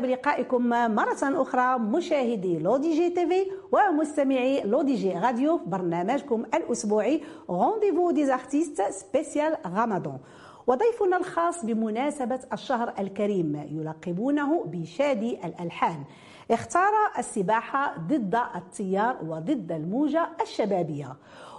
بلقائكم مرة أخرى مشاهدي L'ODJ TV ومستمعي L'ODJ Radio في برنامجكم الأسبوعي Rendez-vous des artistes spécial Ramadan وضيفنا الخاص بمناسبة الشهر الكريم يلقبونه بشادي الألحان. اختار السباحة ضد التيار وضد الموجة الشبابية.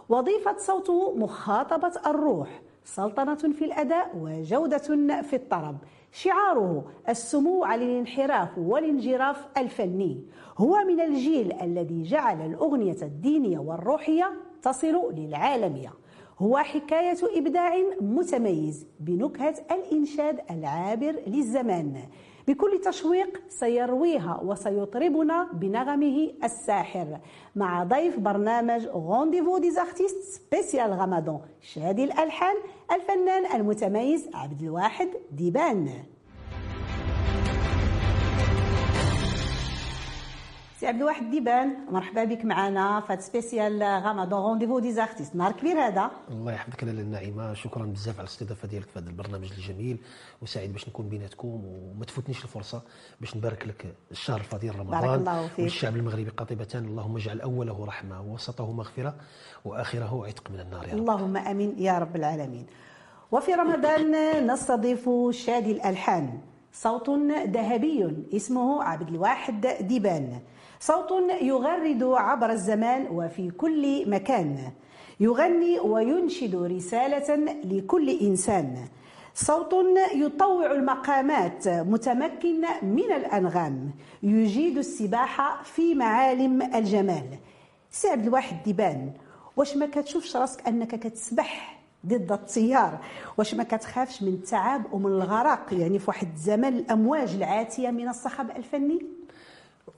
وظيفة صوته مخاطبة الروح. سلطنة في الأداء وجودة في الطرب. شعاره السمو على الانحراف والانجراف الفني. هو من الجيل الذي جعل الأغنية الدينية والروحية تصل للعالمية. هو حكاية إبداع متميز بنكهة الإنشاد العابر للزمان. بكل تشويق سيرويها وسيطربنا بنغمه الساحر مع ضيف برنامج Rendez-vous des artistes spécial Ramadan شادي الألحان الفنان المتميز عبد الواحد ديبان. سي عبد الواحد ديبان مرحبا بك معنا في spécial Ramadan Rendez-vous des artistes نهار كبير هذا. الله يحفظك لاله النعيمة. شكرا بزاف على الاستضافة ديالك في هذا البرنامج الجميل. وسعيد باش نكون بيناتكم وما تفوتنيش الفرصة باش نبارك لك الشهر الفضيل رمضان. بارك الله فيك. والشعب المغربي قاطبه اللهم اجعل أوله رحمة ووسطه مغفرة وآخره عتق من النار يا رب. اللهم آمين يا رب العالمين. وفي رمضان نستضيف شادي الألحان. صوت ذهبي اسمه عبد الواحد ديبان. صوت يغرد عبر الزمان وفي كل مكان. يغني وينشد رسالة لكل إنسان. صوت يطوع المقامات متمكن من الأنغام. يجيد السباحه في معالم الجمال. سي عبد الواحد ديبان واش ما كتشوفش راسك أنك كتسبح ضد التيار؟ واش ما كتخافش من التعب ومن الغرق؟ يعني في واحد الزمان الأمواج العاتية من الصخب الفني؟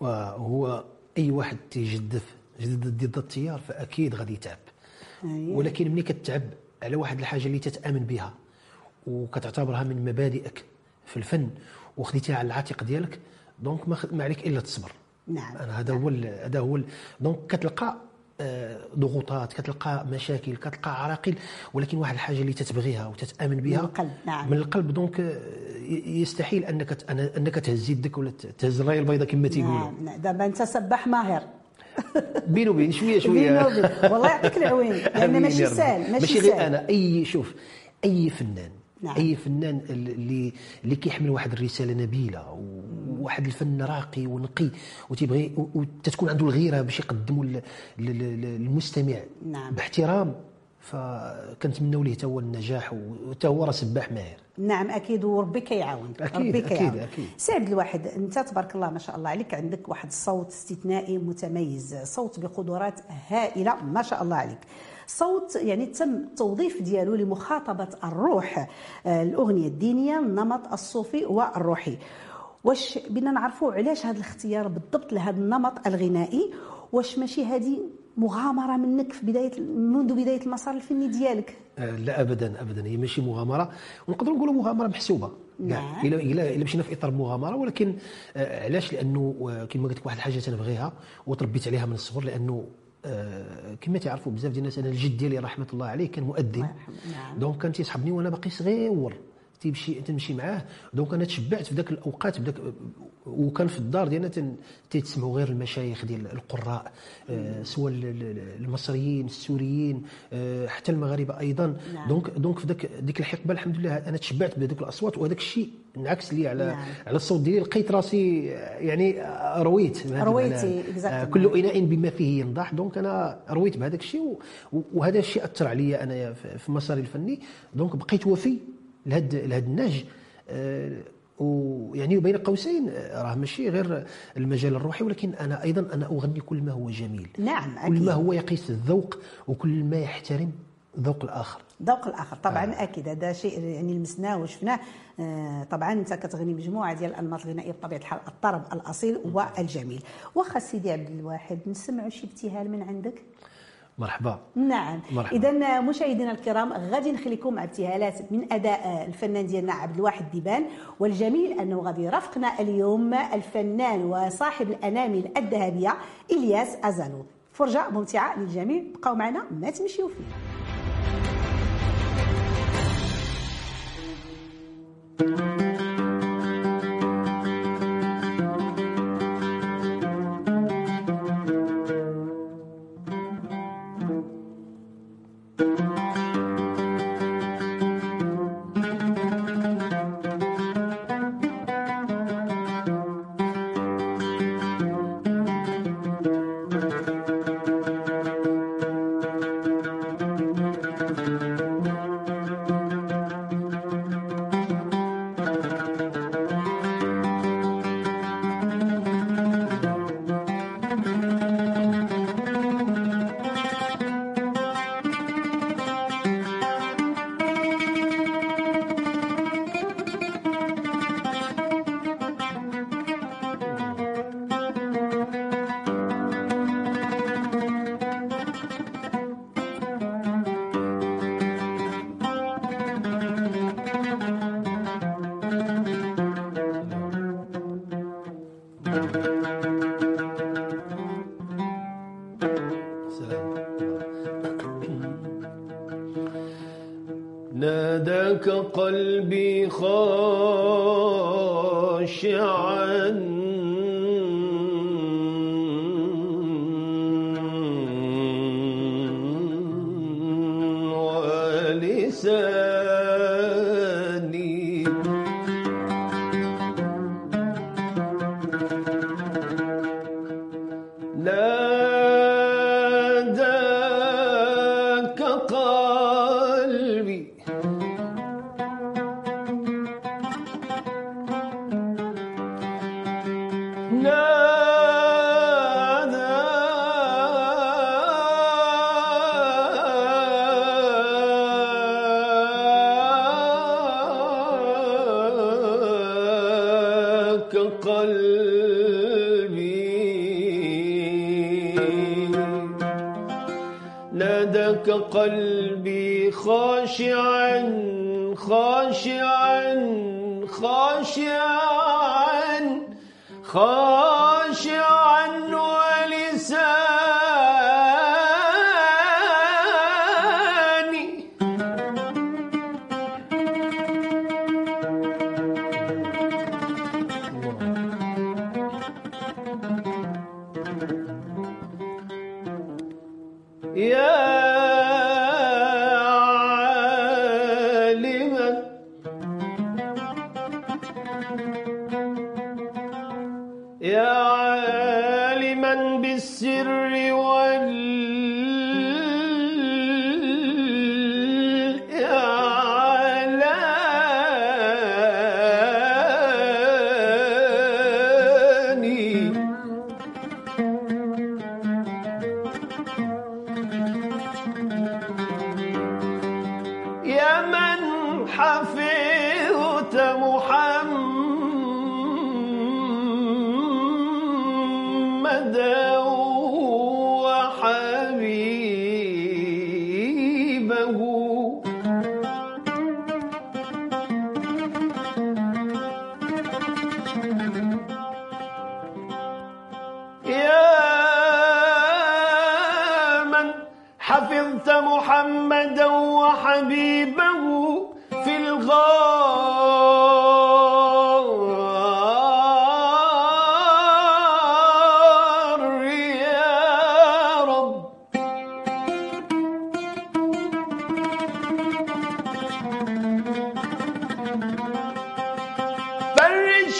وهو أي واحد تيجدف جدد ضد التيار فأكيد غادي يتعب. ولكن ملي كتعب على واحد الحاجة اللي تتأمن بها وكتعتبرها من مبادئك في الفن وخديتيها على العاتق ديالك donc ما عليك إلا تصبر. نعم. أنا هذا هو هذا هو donc كتلقى ضغوطات كتلقى مشاكل كتلقى عراقيل ولكن واحد الحاجة اللي تتبغيها وتتامن بها من القلب، نعم. من القلب donc آه، يستحيل أنك أنك تهز يدك ولا تهز الرايه البيضاء كما تيقولوا نعم نعم. دابا أنت سباح ماهر بيني وبين شوية شوية بيني وبين. والله يعطيك العوين لأن آمين ماشي. سهل ماشي ماشي غير أنا أي شوف أي فنان نعم. أي فنان اللي اللي كيحمل واحد الرسالة نبيلة وواحد الفن راقي ونقي وتيبغي وتتكون عنده الغيرة باش يقدموا لل- لل- للمستمع نعم. باحترام فكنتمنوا ليه حتى هو النجاح وحتى هو راه سباح ماهر نعم أكيد وربي كيعاون أكيد، ربي أكيد، كيعاون أكيد. سي عبد الواحد أنت تبارك الله ما شاء الله عليك عندك واحد الصوت استثنائي متميز صوت بقدرات هائلة ما شاء الله عليك صوت يعني تم التوظيف ديالو لمخاطبة الروح آه، الأغنية الدينية النمط الصوفي والروحي. واش بدنا نعرفوا علاش هذا الاختيار بالضبط لهذا النمط الغنائي؟ واش ماشي هذه مغامرة منك في بداية منذ بداية المسار الفني ديالك؟ آه، لا ابدا ابدا. هي ماشي مغامرة. ونقدروا نقولوا مغامرة محسوبة. نعم. إلا إلا إلا مشينا في إطار المغامره ولكن آه، علاش؟ لأنه كما قلت لك واحد الحاجة تنبغيها وتربيت عليها من الصغر لأنه كما تعرفوا بزاف ديال الناس أنا الجد ديالي رحمة الله عليه كان مؤذن. نعم. donc كان تيصحبني وأنا باقي صغير. تيمشي تمشي معاه. donc أنا تشبعت في ذاك الأوقات بداك وكان في الدار ديالنا تيتسمعوا غير المشايخ ديال القراء آه، سواء ال- ال- المصريين السوريين آه، حتى المغاربة أيضا. نعم. donc donc في ذاك ديك الحقبة الحمد لله أنا تشبعت بهذوك الأصوات وهذاك الشيء انعكس لي على نعم. على الصوت ديالي. لقيت راسي يعني رويت رويتي،. آه، كل إناء بما فيه ينضح. donc أنا رويت بهذاك الشيء وهذا الشيء أثر عليا أنا في مساري الفني. donc بقيت وفي. لهاد لهاد النهج آه، ويعني بين قوسين آه، راه ماشي غير المجال الروحي ولكن أنا أيضا أنا أغني كل ما هو جميل. نعم كل أكيد ما هو يقيس الذوق وكل ما يحترم ذوق الآخر. ذوق الآخر طبعا آه. أكيد. هذا شيء يعني لمسناه وشفناه. آه طبعا أنت كتغني مجموعة ديال الانماط الغنائية بطبيعة الحال الطرب الأصيل والجميل. واخا سيدي عبد الواحد نسمعوا شي ابتهال من عندك؟ مرحبا. نعم. مرحبا. اذا مشاهدينا الكرام غادي نخليكم مع ابتهالات من أداء الفنان ديالنا عبد الواحد ديبان والجميل أنه غادي يرافقنا اليوم الفنان وصاحب الانامل الذهبية إلياس أزالو. فرجة ممتعة للجميع بقاو معنا ما تمشيو فيه. قلبي خاشعا يا عالما بالسر فرج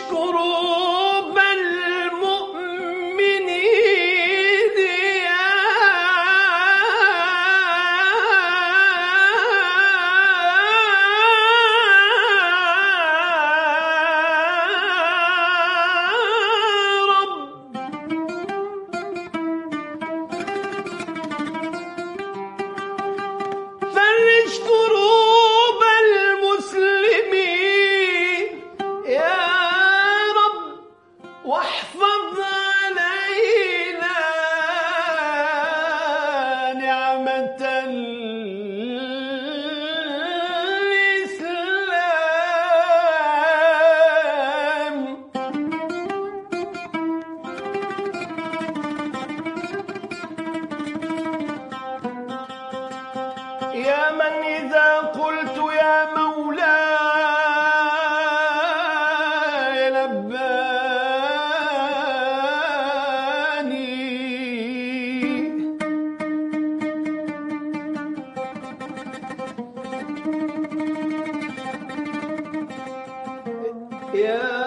يا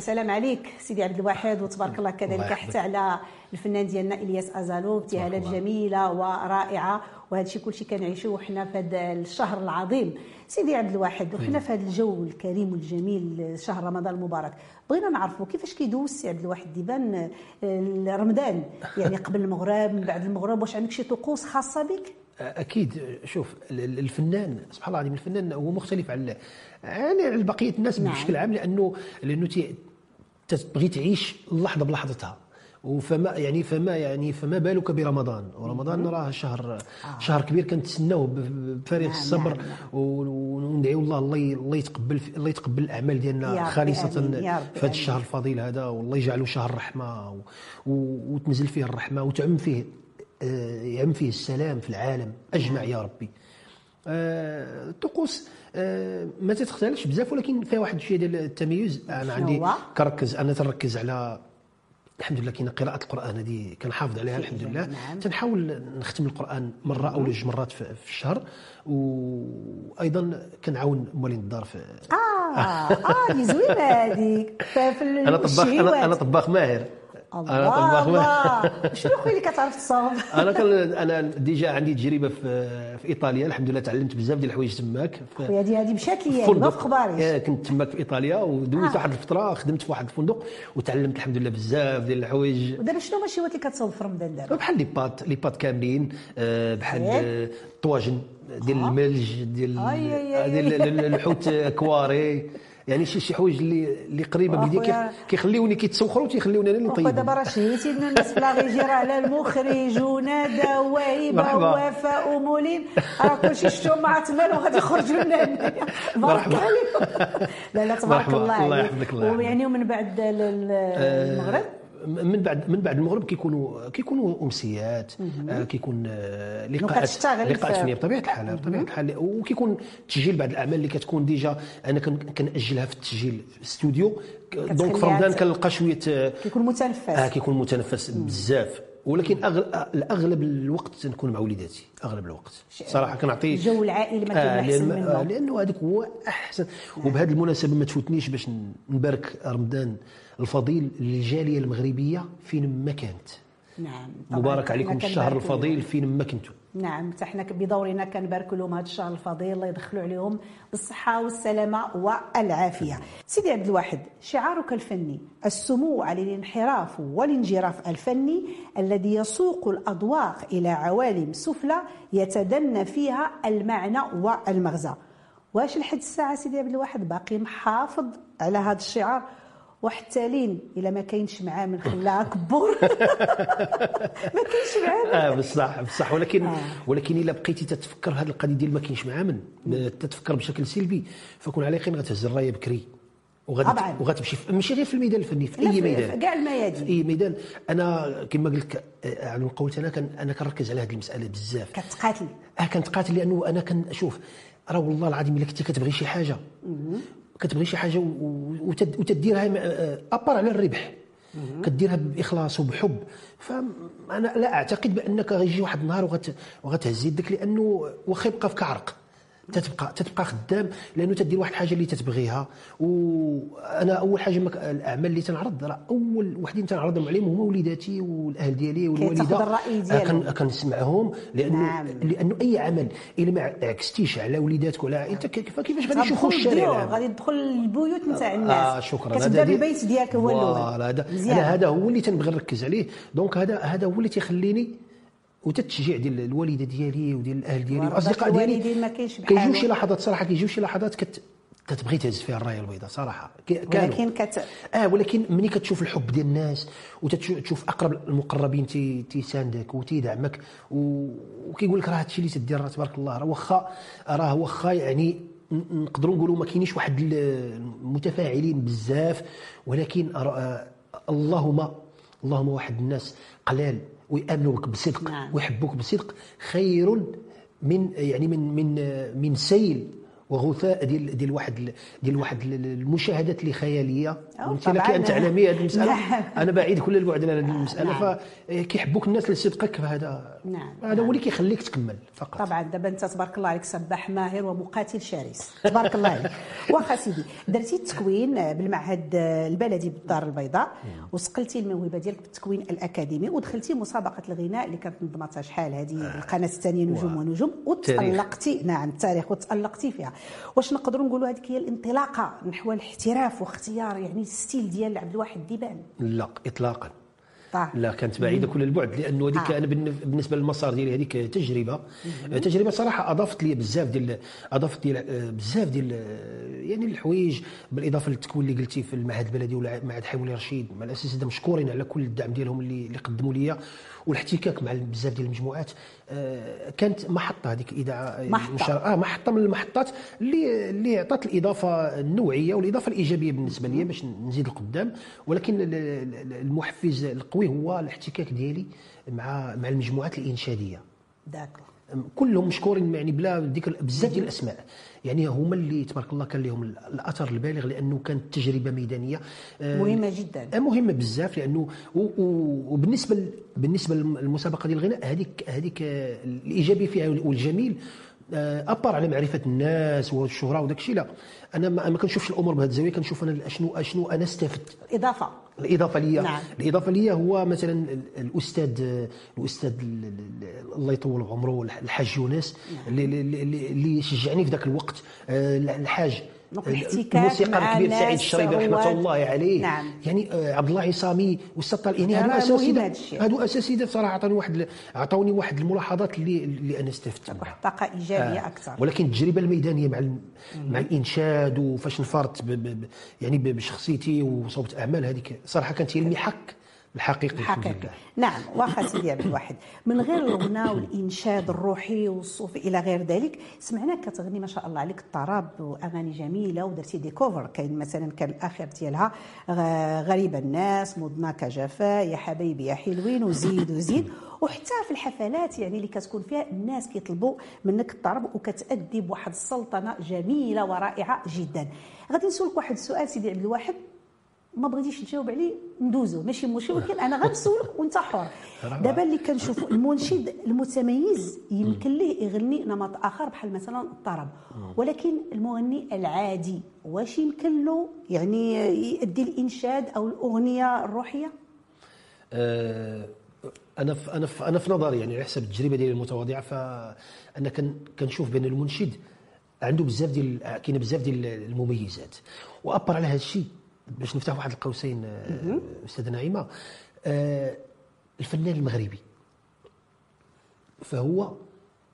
يا سلام عليك سيدي عبد الواحد وتبارك الله كذلك. حتى على الفنان ديالنا إلياس أزالو ابتهالات. جميلة ورائعة وهذا الشيء كلشي كنعيشوه حنا في هذا الشهر العظيم سيدي عبد الواحد وحنا في هذا الجو الكريم والجميل شهر رمضان المبارك بغينا نعرفوا كيفاش كيدوز سي عبد الواحد ديبان آه، رمضان يعني قبل المغرب من بعد المغرب واش عندك شي طقوس خاصة بك أكيد شوف ال- ال- الفنان سبحان الله العظيم الفنان هو مختلف عن يعني على بقية الناس نعم. بشكل عام لأنه لأنه تي- تبغي تعيش اللحظة بلحظتها. وفما يعني فما يعني فما بالك برمضان. ورمضان راه شهر شهر كبير كنتسناوه بفارغ نعم، الصبر نعم، نعم. وندعيو الله الله الله يتقبل الله يتقبل الأعمال يا ديالنا خالصة في هذا. الشهر الفضيل هذا. والله يجعله شهر و- وتنزل فيه الرحمة وتعم فيه آه، يعم فيه السلام في العالم. أجمع يا ربي. آه، الطقوس آه، ما تتختلفش بزاف ولكن فيها واحد الشيء ديال التميز. أنا عندي هو؟ كنركز أنا تنركز على الحمد لله كاين قراءة القرآن هذه كنحافظ عليها الحمد جميل، لله. نعم. تنحاول نختم القرآن مرة أو جوج مرات في الشهر وأيضا كنعاون موالين الدار في آه آه اللي زوينة هذيك. أنا طباخ أنا أنا طباخ ماهر. الله الله. شنو خويا اللي كتعرف تصاوب؟ أنا كان أنا ديجا عندي تجربة في في إيطاليا. الحمد لله تعلمت بزاف ديال الحوايج تماك. خويا هذه هذه مشات لي فندق. ما في خباريش آه، كنت تماك في إيطاليا ودوزت آه. واحد الفترة خدمت في واحد الفندق وتعلمت الحمد لله بزاف ديال الحوايج. ودابا شنو هما اللي كتصاوب في رمضان دابا؟ بحال لي بات لي بات كاملين آه، بحال إيه. آه، الطواجن ديال الملج ديال أي أي. ديال ال- ال- الحوت كواري. يعني شي شي حوايج اللي اللي قريبة من يدي أخويا. كي- كيخليوني كيتسوخروا تيخليوني أنا اللي نطيب دابا راه شهيتي لنا الناس في لاغيجي راه على المخرج وندى وهبه. ووفاء ومولين راه كلشي شفتو مع تمال وغادي يخرجوا لنا هنايا بارك. عليكم لا لا تبارك. الله الله عليك. ويعني ومن بعد ال- المغرب من بعد من بعد المغرب كيكونوا كيكونوا أمسيات آه، كيكون آه، لقاءات لقاءات فنية بطبيعة الحال بطبيعة الحال. وكيكون تسجيل بعض الأعمال اللي كتكون déjà أنا كن- كنأجلها في التسجيل في الاستوديو. donc في رمضان كنلقى شوية آه، كيكون متنفس. آه كيكون متنفس بزاف. ولكن أغل... اغلب الوقت تنكون مع وليداتي أغلب الوقت. صراحة كنعطي الجو العائلي ما آه أحسن لأن... آه منه لأنه هذاك هو أحسن. وبهذه المناسبة ما تفوتنيش باش نبارك رمضان الفضيل للجالية المغربية فين ما كانت. نعم مبارك عليكم الشهر الفضيل فين ما كنتوا نعم حتى حنا بدورنا كنباركوا لهم هذا الشهر الفضيل الله يدخلوا عليهم بالصحة والسلامة والعافية. سيدي عبد الواحد شعارك الفني السمو عن الانحراف والانجراف الفني الذي يسوق الاذواق إلى عوالم سفلى يتدنى فيها المعنى والمغزى. واش لحد الساعة سيدي عبد الواحد؟ باقي محافظ على هذا الشعار؟ وحتى لين الا ما كاينش معاه من خلاها كبور ما كاينش معاه آه بصح بصح. ولكن آه. ولكن إلا بقيتي تتفكر هذه القضية ديال ما كاينش معامن تتفكر بشكل سلبي. فكون على يقين غتهز الرايه بكري. وغادي. وغتمشي ماشي غير في الميدان الفني في أي ميدان. كاع الميادين. في أي ميدان. أنا كما قلت لك آه، على قلت أنا كان أنا كنركز على هذه المسألة بزاف. كتقاتل. آه كنتقاتل لأنه أنا كنشوف راه والله العظيم إلا كنتي كتبغي شي حاجة كتبغي شي حاجة وتديرها آه، أبار على الربح. كديرها بإخلاص وبحب. فأنا لا أعتقد بأنك غيجي واحد النهار وغت وغتهز يدك لأنه واخا يبقى فيك عرق تتبقى تتبقى خدام لأنه تدير واحد الحاجة اللي تتبغيها وأنا أول حاجة مك... الأعمال اللي تنعرض راه أول وحدين تنعرضهم عليهم هما وليداتي والأهل ديالي والوالدة آه، ديالهم. كن- كنسمعهم لأنه نعم. لأنه أي عمل إلا ما عكستيش على وليداتك ولا عائلتك كيف- كيفاش غادي يشوفوا الشارع؟ غادي تدخل البيوت نتاع الناس آه شكرا كتبدأ بالبيت ديالك هو الأول هذا. أنا هذا هو اللي تنبغي نركز عليه donc هذا هذا هو اللي تيخليني وتتشجيع ديال الوالده ديالي وديال الاهل ديالي والاصدقاء ديالي الوالدين ما كاينش كيجيو. شي لحظات صراحة كيجيو شي لحظات كت كتبغي تهز فيها الراية البيضاء صراحة. ولكن كت آه ولكن ملي كتشوف الحب ديال الناس وتشوف أقرب المقربين تي تيساندك وتيدعمك و- وكيقول لك راه هادشي اللي تدير راه تبارك الله راه واخا راه واخا يعني نقدروا نقولوا ما كاينيش واحد ال- المتفاعلين بزاف ولكن أرى- اللهم اللهم واحد الناس قلال. ويامنوا بك بصدق نعم. ويحبوك بصدق خير من يعني من من من سيل وغثاء ديال ديال واحد ديال واحد المشاهدات اللي خياليه وانت لك. أن تعلمي هذه المسألة نعم. أنا بعيد كل البعد على هذه المسألة نعم. فكيحبوك الناس لصدقك فهذا نعم. هذا هو اللي كيخليك تكمل فقط. طبعا دابا أنت تبارك الله عليك سباح ماهر ومقاتل شرس. تبارك الله عليك. واخا سيدي درتي التكوين بالمعهد البلدي بالدار البيضاء وسقلتي الموهبة ديالك بالتكوين الأكاديمي ودخلتي مسابقة الغناء اللي كانت نظمتها شحال هذه؟ القناة الثانية نجوم. ونجوم وتالقتي نعم التاريخ وتالقتي فيها. واش نقدروا نقولوا هذيك هي الانطلاقة نحو الاحتراف واختيار يعني الستيل ديال عبد الواحد ديبان؟ لا اطلاقا. طيب. لا كانت بعيدة كل البعد لأنه هذيك آه. أنا بالن- بالنسبة للمسار ديالي هذيك تجربة تجربة صراحة أضافت لي بزاف ديال أضافت لي آه، بزاف ديال آه، يعني الحوايج بالإضافة للتكوين اللي قلتي في المعهد البلدي ولا معهد حيواني رشيد مع الاساتذه مشكورين على كل الدعم ديالهم اللي اللي قدموا لي والاحتكاك مع بزاف ديال المجموعات آه، كانت محطة هذيك الاذاعه محطة. المشار- آه محطة من المحطات اللي اللي عطات الإضافة النوعية والإضافة الإيجابية بالنسبة لي باش نزيد القدام. ولكن ال- ال- المحفز القوي هو الاحتكاك ديالي مع مع المجموعات الإنشادية. داكور كلهم مشكورين يعني بلا ذكر بزاف ديال الأسماء. يعني هما اللي تبارك الله كان لهم الأثر البالغ لأنه كانت تجربة ميدانية. مهمة جدا. مهمة بزاف لأنه وبالنسبة بالنسبة للمسابقة ديال الغناء هذيك هذيك الإيجابي فيها والجميل آه، أبار على معرفة الناس والشهرة وداك الشيء. لا أنا ما كنشوفش الأمور بهذه الزاوية كنشوف أنا اشنو اشنو أنا استفدت. إضافة. الإضافة لي نعم. الإضافة لي هو مثلا ال- الأستاذ الأستاذ ال- ال- الله يطول عمره الحاج يونس اللي, اللي- اللي شجعني في ذاك الوقت. آه، الحاج donc الاحتكاك الموسيقار مع الكبير سعيد الشريبي رحمة. الله عليه نعم. يعني آه، عبد الله عصامي طارق يعني راه هادو الشيء. هادو اساتذه صراحة عطوني واحد عطوني واحد الملاحظات اللي اللي أنا استفدت منها واحد الطاقة إيجابية أكثر ولكن التجربة الميدانية مع مع الإنشاد وفاش نفرت ب ب ب يعني بشخصيتي وصوبت أعمال هذيك صراحة كانت هي المحك الحقيقي الحمد حقيقي لله. نعم واخا سيدي عبد الواحد من غير الغناء والإنشاد الروحي والصوفي إلى غير ذلك سمعناك كتغني ما شاء الله عليك الطرب وأغاني جميلة ودرتي دي كوفر كاين مثلا كان الاخير ديالها غريب الناس مضناك جفا يا حبايبي يا حلوين وزيد وزيد. وحتى في الحفلات يعني اللي كتكون فيها الناس كيطلبوا منك الطرب وكتأدي بواحد السلطنة جميلة ورائعة جدا. غادي نسولك واحد السؤال سيدي عبد الواحد. ما بغيتيش تجاوب عليه ندوزو. ماشي مشكل ولكن أنا غنسولك وأنت حر. دابا اللي كنشوفوا المنشد المتميز يمكن ليه يغني نمط آخر بحال مثلا الطرب. ولكن المغني العادي واش يمكن له؟ يعني يؤدي الإنشاد أو الأغنية الروحية؟ آه، أنا في أنا في أنا في نظري يعني على حسب التجربة ديالي المتواضعة. فأنا كن كنشوف بأن المنشد عنده بزاف ديال كاين بزاف ديال المميزات. وأبر على هذا الشيء باش نفتح واحد القوسين آه، استاذه نعيمة. آه، الفنان المغربي. فهو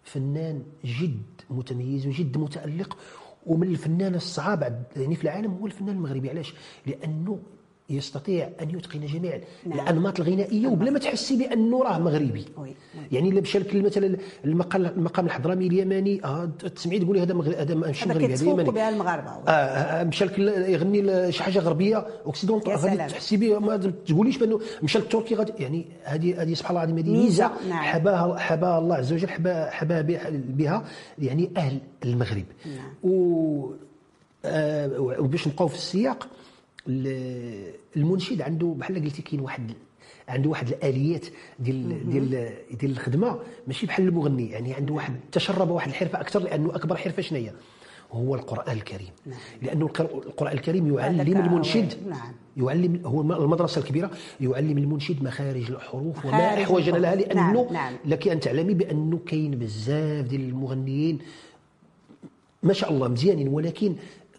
فنان جد متميز وجد متألق ومن الفنان الصعاب يعني في العالم هو الفنان المغربي. علاش؟ لأنه يستطيع أن يتقن جميع نعم. الأنماط الغنائية وبلا ما تحسي بأنه راه مغربي وي،. يعني إلا مشى لك مثلا المقام المقام الحضرمي اليماني آه تسمعي تقولي هذا مغربي هذا ماشي مغربي هذا يماني بها المغاربة آه، آه مشى لك يغني شي حاجة غربية أوكسيدونت يا غادي. تحسي به ما تقوليش بأنه مشى للتركي غادي يعني هذه هذه سبحان الله العظيم هذه ميزة، ميزة نعم. حباها حباها الله عز وجل حبا حبا بها- يعني أهل المغرب نعم. و آه، وباش نبقاو في السياق ال- المنشد عنده بحال قلتي كاين واحد عنده واحد الآليات ديال ديال ديال الخدمة ماشي بحال المغني يعني عنده واحد تشرب واحد الحرفة أكثر لأنه أكبر حرفة شنو هي؟ هو القرآن الكريم لأنه القر- القرآن الكريم يعلم هذاك المنشد نعم. يعلم هو الم- المدرسة الكبيرة يعلم المنشد مخارج الحروف وما احوجنا لها. لأنه نعم، نعم. لك أن تعلمي بأنه كاين بزاف ديال المغنيين ما شاء الله مزيانين ولكن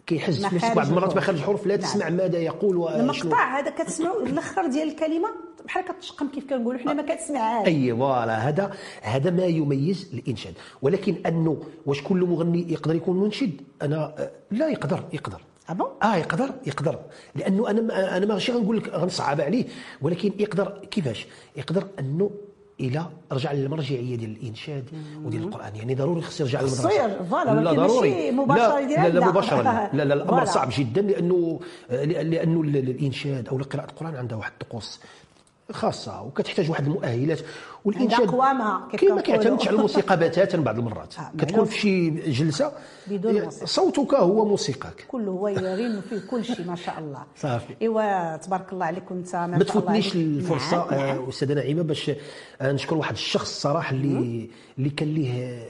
كيحس في نفسك بعض المرات الحروف. مخارج الحروف لا نعم. تسمع ماذا يقول المقطع هذا كتسمعوا الأخر ديال الكلمة بحال كتشقم كيف كنقولوا حنا ما كتسمعهاش أي فوالا. هذا هذا ما يميز الانشاد ولكن أنه واش كل مغني يقدر يكون منشد؟ أنا آه، لا يقدر يقدر. آه؟ آه يقدر يقدر. لأنه أنا ما أنا ماشي غنقول لك غنصعب عليه. ولكن يقدر كيفاش؟ يقدر أنه إلى رجع للمرجعيه ديال الإنشاد وديال القرآن. يعني ضروري خص يرجع للمدرسة. ير- voilà، لا ضروري. مباشرة لا لا. مباشرة. لا لا, لا الامر. صعب جدا لأنه لأنه ال- ال- الإنشاد أو قراءة القرآن عندها واحد الطقوس. خاصة وكتحتاج واحد المؤهلات والانشاد عندها قوامها، كيف كاين ما كنقولوا. كيعتمدش على الموسيقى بتاتا بعض المرات آه، كتكون. في شي جلسة بدون موسيقى. صوتك هو موسيقاك كله هو يرين فيه كل شيء ما شاء الله صافي. إيوا تبارك الله عليك انت ما, تفوتنيش. الفرصة نعم، نعم. آه، أستاذة نعيمة باش آه، نشكر واحد الشخص صراحة اللي اللي كان ليه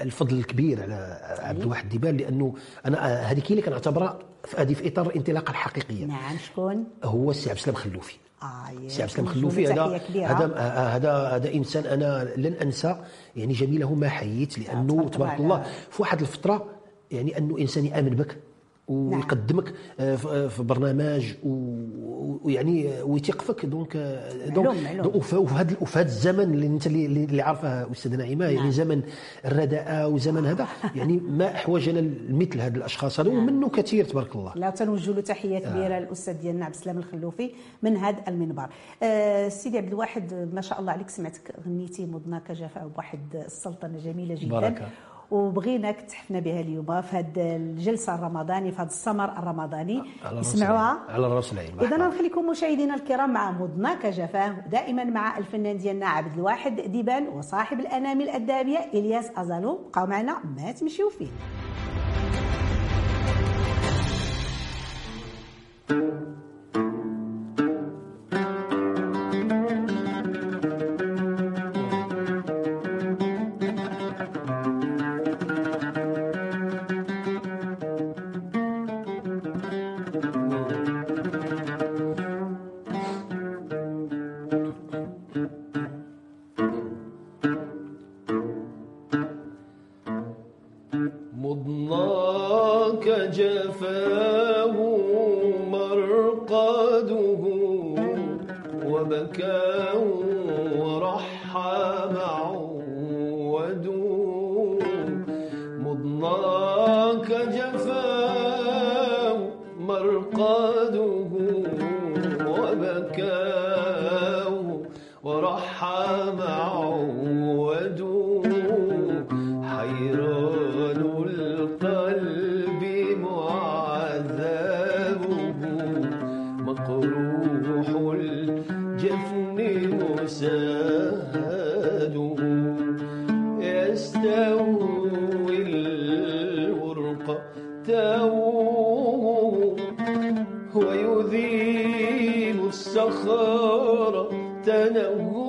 الفضل الكبير على عبد الواحد ديبال لأنه أنا آه، هذيك اللي كنعتبرها في إطار الانطلاقة الحقيقية نعم شكون؟ هو السي عبد السلام خلوفي آه سي عبد السلام له خلوفي هذا. هذا آه، هذا هذا إنسان أنا لن أنسى يعني جميله ما حييت لأنه تبارك. الله في واحد الفترة يعني أنه إنسان يأمن بك ويقدمك آه، في- آه، في برنامج ويعني ويثق فيك donc آه، donc وفي هذا وفي هذا الزمن اللي انت اللي, عارفه أستاذة نعيمة نعم. يعني زمن الرداءه وزمن هذا يعني ما أحوجنا لمثل هذا الأشخاص هذا نعم. ومنه كثير تبارك الله لا تنوجه له. تحية كبيرة للأستاذ ديالنا عبد السلام الخلوفي من هذا المنبر. سيدي عبد الواحد ما شاء الله عليك سمعتك غنيتي مضناك جفاء بواحد السلطنة جميلة جدا بركة. وبغيناك تحفنا بها اليوم في هذه الجلسة الرمضاني في هذا السمر الرمضاني اسمعوها. على رأس العين إذا. نخليكم مشاهدينا الكرام مع مضناك جفاه دائما مع الفنان ديالنا عبد الواحد ديبان وصاحب الأنامل الذهبية إلياس أزالو بقاو معنا ما تمشيو فيه توه ويذيب الصخر تنهده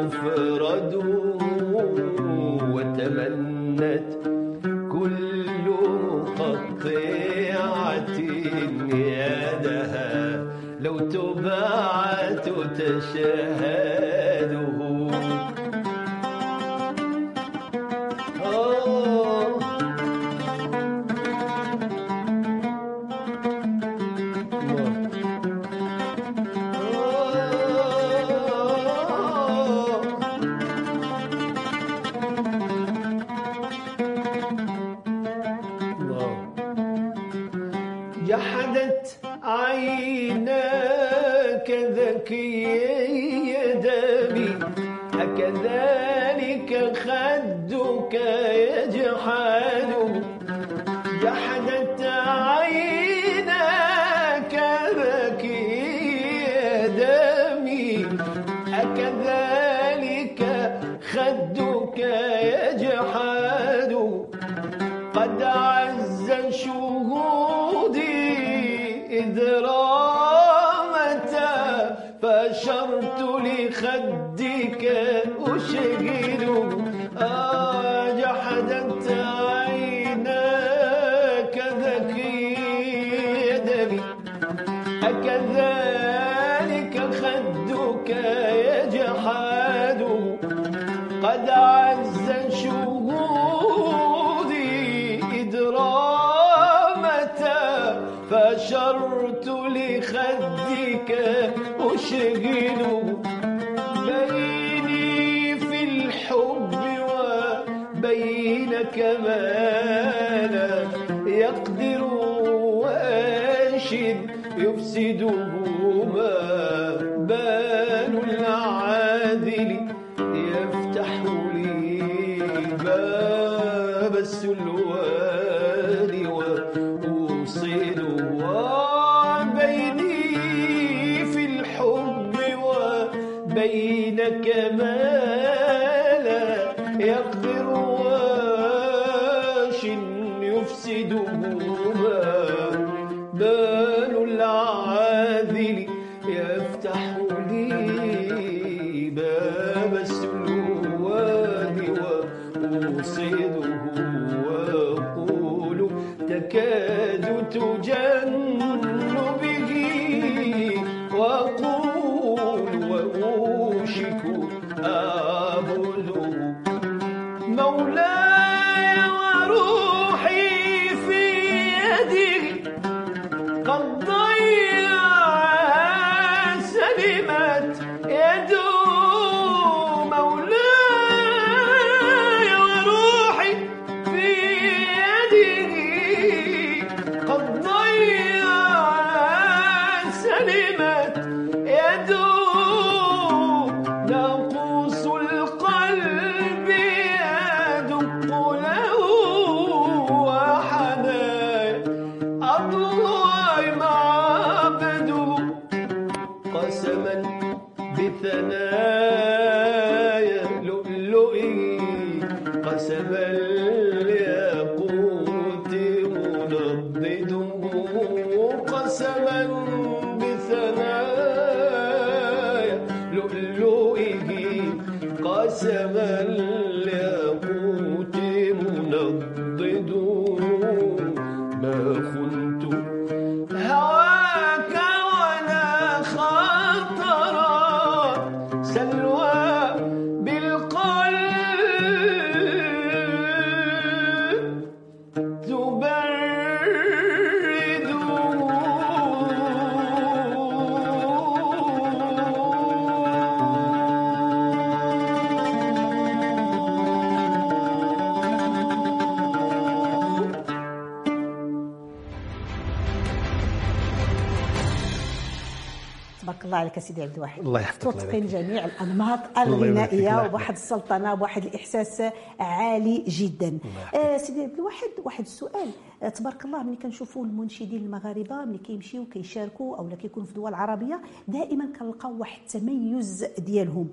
أنك قد عز شهودي إذ رامت فأشرت لخدك أشهد. آه do لؤلؤه عليك سيدي عبد الواحد. الله يحفظك، تتقن جميع الأنماط الغنائية الله وبواحد السلطنة بواحد الإحساس عالي جدا. آه سيدي عبد الواحد واحد السؤال. آه تبارك الله ملي كنشوفوا المنشدين المغاربة ملي كيمشيو كيشاركوا أو كيكونوا في دول عربية دائما كنلقاو واحد التميز ديالهم.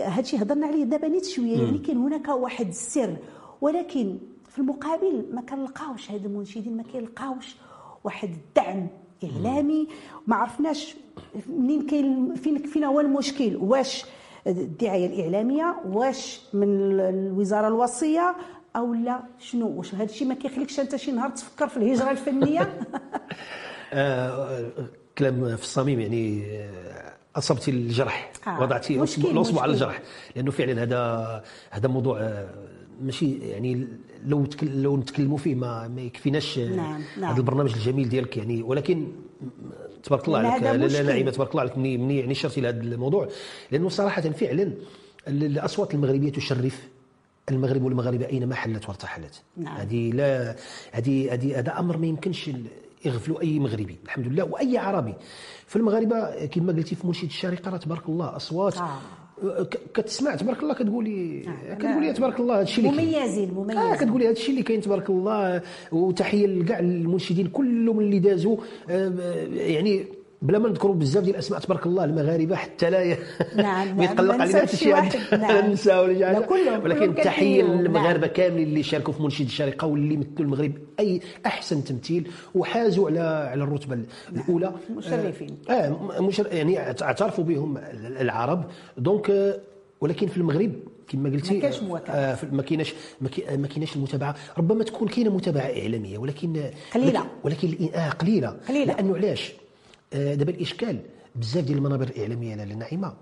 هادشي هضرنا عليه دابا نيت شوية يعني كاين هناك واحد السر. ولكن في المقابل ما كنلقاوش هاد المنشدين ما كيلقاوش واحد الدعم. إعلامي. ما عرفناش منين كاين فين فين هو المشكل؟ واش الدعاية الإعلامية؟ واش من الوزارة الوصية؟ أو لا؟ شنو؟ واش هذا الشيء ما كيخليكش أنت شي نهار تفكر في الهجرة الفنية؟ آه، كلام في الصميم يعني آه، أصبتي الجرح آه، وضعتي الأصبع على. الجرح. لأنه فعلا هذا هذا موضوع آه، ماشي يعني لو لو نتكلموا فيه ما ما يكفيناش آه، نعم، نعم. هذا البرنامج الجميل ديالك يعني ولكن تبارك الله عليك لا-. نعيمة تبارك الله عليك مني مني يعني شرتي لهذا الموضوع لأنه صراحة فعلا ال- الأصوات المغربية تشرف المغرب والمغاربة أينما حلت وارتحلت نعم. هذه لا هذه هذه هذا أمر ما يمكنش يغفلوا أي مغربي الحمد لله وأي عربي فالمغاربه كما قلتي في منشد الشارقه تبارك الله أصوات آه. ك- كتسمع تبارك الله كتقولي آه. كتقولي تبارك الله هذا الشيء اللي كاين. مميزين آه مميزين كتقولي هذا الشيء اللي كاين تبارك الله وتحية لكاع المنشدين كلهم اللي دازوا آه، يعني بلا ما نذكروا بزاف ديال الأسماء تبارك الله المغاربة حتى لا نعم، ما يتقلق علينا حتى شي شي واحد، نعم. ننسى ولا شي حاجة ولكن تحية كنحييهم، للمغاربة كاملين اللي شاركوا في منشد الشارقه واللي مثلوا المغرب أي أحسن تمثيل وحازوا على على الرتبة الأولى مشرفين. آه آه، مشر يعني اعترفوا بهم العرب donc آه، ولكن في المغرب كما قلتي ما كاينش مواكبة. آه، ما كايناش ما كاي- ما كايناش المتابعة ربما تكون كاينة متابعة إعلامية ولكن قليلة. ولكن آه قليلة قليلة. لأنه علاش آه، دابا الإشكال بزاف ديال المنابر الإعلامية لاله نعيمه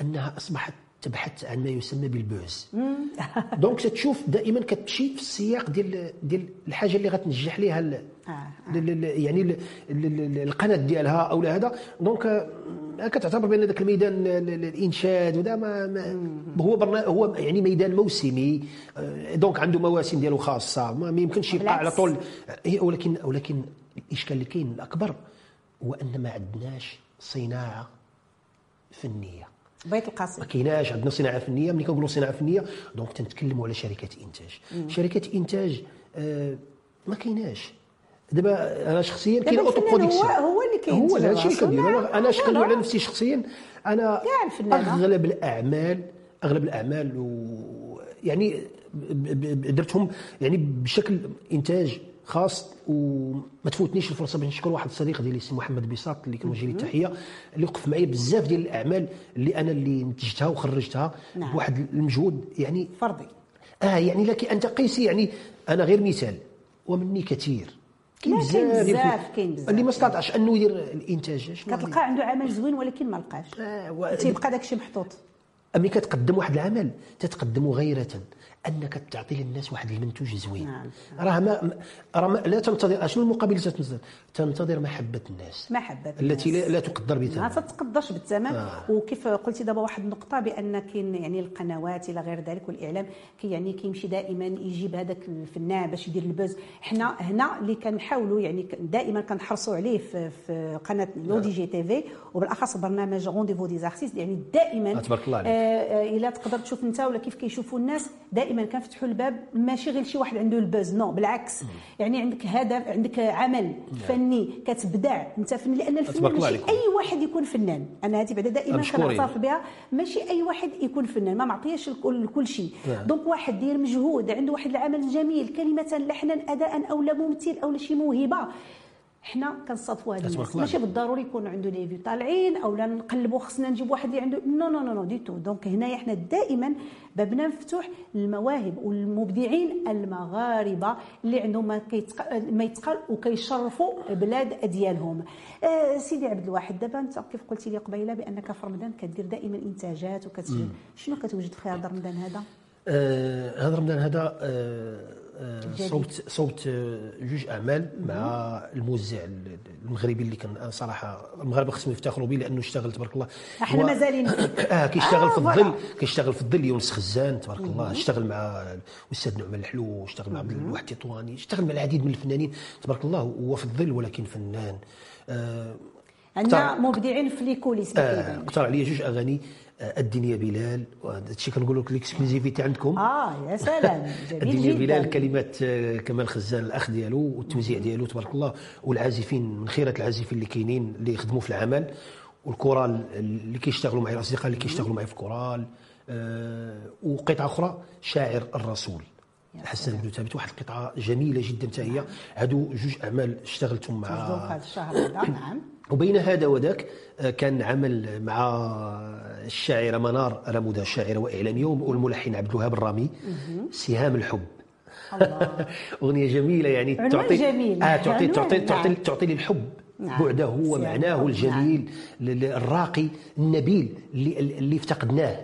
أنها أصبحت تبحث عن ما يسمى بال buzz. donc تتشوف دائما كتمشي في السياق ديال ديال الحاجة اللي غتنجح ليها ال- آه، ال- ال- يعني ال- ال- ال- القناة ديالها أو هذا. donc آه، كتعتبر بأن ذاك الميدان ال- ال- الإنشاد ودا ما, ما هو برنا هو يعني ميدان موسمي. آه، donc عنده مواسم ديالو خاصة. ما يمكنش يبقى على. طول. آه، ولكن ولكن الإشكال اللي كاين الأكبر هو ان ما عندناش صناعة فنية. بيت القاسم. ما كايناش عندنا صناعة فنية. ملي كنقولوا صناعة فنية donc تنتكلموا على شركات إنتاج. شركات إنتاج آه ما كايناش. دابا أنا شخصيا كاين auto-production هو- هو اللي كينتج هو هذا الشيء اللي. كندير أنا أنا اش كندوي نعم. على نفسي شخصيا أنا. أغلب الأعمال أغلب الأعمال و يعني درتهم يعني بشكل إنتاج خاص وما تفوتنيش الفرصة باش نشكر واحد الصديق ديالي اسمه محمد بيساط اللي كنوجه ليه التحيه اللي وقف معايا بزاف ديال الأعمال اللي أنا اللي نتجتها وخرجتها نعم. بواحد المجهود يعني فردي. آه يعني لكن أنت قيسي يعني أنا غير مثال ومني كثير. كاين بزاف بزاف، كاين بزاف. اللي ما استطاعش أنه يدير الإنتاج كتلقى عنده عمل زوين ولكن ما لقاش. آه، و- تيبقى داكشي محطوط. ملي كتقدم واحد العمل تتقدمه غيرة. أنك تعطي للناس واحد المنتوج زوين نعم. راه ما راه ما لا تنتظر شنو المقابل اللي تنتظر تنتظر محبة الناس محبة التي لا, الناس. لا تقدر ما بثمن تتقدرش بالثمن آه. وكيف قلتي دابا واحد النقطة بأن كاين يعني القنوات إلى غير ذلك والإعلام كي يعني كيمشي دائما يجيب هذاك الفنان باش يدير ال buzz حنا هنا اللي كنحاولوا يعني دائما كنحرصوا عليه في, في قناة L'ODJ TV وبالأخص برنامج Rendez-vous des artistes يعني دائما تبارك الله عليك. آه، آه، إلا تقدر تشوف أنت ولا كيف كيشوفوا الناس دائما كنفتحوا الباب ماشي غير شي واحد عنده ال buzz non بالعكس. يعني عندك هدف عندك عمل فني كتبدع انت فني لأن الله ماشي. أي واحد يكون فنان. أنا هذه بعدا دائما. كنعترف بها. ماشي أي واحد يكون فنان ما معطياش الكل كل شيء نعم. donc واحد دير مجهود عنده واحد العمل جميل كلمة لحنا اداء أو لا ممثل أو لا شي موهبة. حنا كنصادفوا هاد الناس. ماشي. بالضروري يكون عنده les vues طالعين أو لا نقلبوا خصنا نجيب واحد اللي عنده non non non non du tout donc هنايا حنا دائما بابنا مفتوح للمواهب والمبدعين المغاربة اللي عندهم ما, كيتق... ما يتقال وكيشرفوا بلاد ديالهم. آه سيدي عبد الواحد دابا أنت كيف قلتي لي قبيلة بأنك في رمضان كدير دائما إنتاجات وكتسجل شنو كتوجد في هذا رمضان هذا؟ آه، هذا رمضان هذا آه، آه،. صوت صوت جوج أعمال مع الموزع المغربي اللي كان صراحة المغاربه خصهم يفتخروا به لأنه اشتغل تبارك الله. إحنا مازالين. آه كيشتغل آه، في. الظل كيشتغل في الظل يونس خزان تبارك الله. اشتغل مع الأستاذ نعمان الحلو اشتغل مع عبد الواحد التطواني اشتغل مع العديد من الفنانين تبارك الله. هو في الظل ولكن فنان. آه عندنا مبدعين في les coulisses آه،. اقترح عليا جوج أغاني. الدنيا يا بلال وهذا الشيء كنقول لك ال exclusivité عندكم. آه يا سلام جميل الدنيا جدا. بلال كلمات آه، كمال خزان الأخ ديالو والتوزيع ديالو تبارك الله والعازفين من خيرة العازفين اللي كاينين اللي يخدموا في العمل والكورال اللي كيشتغلوا معي الأصدقاء اللي كيشتغلوا معي في الكورال آه، وقطعة أخرى شاعر الرسول. حسن بن ثابت واحد القطعة جميلة جدا حتى هي. هادو جوج أعمال اشتغلتهم مع هذا الشهر هذا. نعم. وبين هذا وذاك آه، كان عمل مع الشاعره منار رموده شاعره واعلاميه والملحن عبد الوهاب الرامي سهام الحب أغنية جميلة يعني تعطي جميل. آه تعطي تعطي تعطي, نعم. تعطي للحب نعم. بعده ومعناه الجميل ل- الراقي النبيل اللي اللي افتقدناه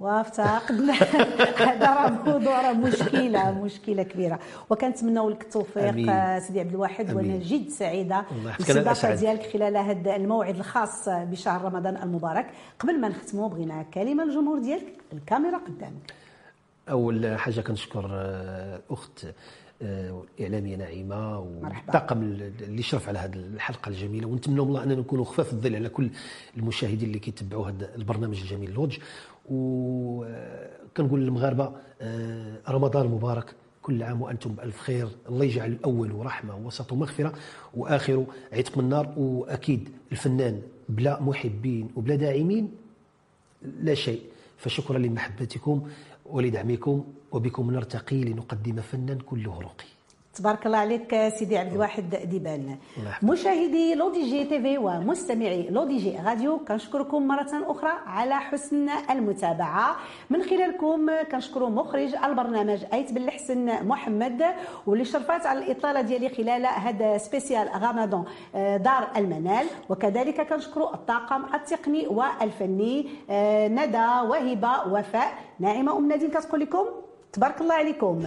وافتقدنا هذا راه موضوع راه مشكلة مشكلة كبيرة وكنتمنوا لك التوفيق. آه، سيدي عبد الواحد وأنا. جد سعيدة بالصداقه. ديالك خلال هذا الموعد الخاص بشهر رمضان المبارك قبل ما نختموا بغينا كلمة للجمهور ديالك الكاميرا قدامك أول حاجة كنشكر آه، أخت آه، الاعلاميه نعيمة مرحبا. والطاقم اللي شرف على هذه الحلقة الجميلة ونتمنى الله أننا نكونوا خفاف الظل على كل المشاهدين اللي كيتبعوا هذا البرنامج الجميل لوج وكنقول للمغاربة آه، رمضان مبارك كل عام وأنتم بألف خير. الله يجعل الأول رحمة ووسط مغفرة وآخر عتق من النار. وأكيد الفنان بلا محبين وبلا داعمين لا شيء. فشكرا لمحبتكم ولدعمكم وبكم نرتقي لنقدم فنا كله رقي. تبارك الله عليك سيدي عبد الواحد ديبان. مشاهدي L'ODJ TV ومستمعي L'ODJ Radio كنشكركم مرة أخرى على حسن المتابعة. من خلالكم كنشكر مخرج البرنامج أيت بالحسن محمد واللي شرفات على الإطلالة ديالي خلال هذا spécial رمضان آه، دار المنال. وكذلك كنشكر الطاقم التقني والفني آه، ندى وهبة وفاء. ناعمة أم نادين كتقول لكم تبارك الله عليكم.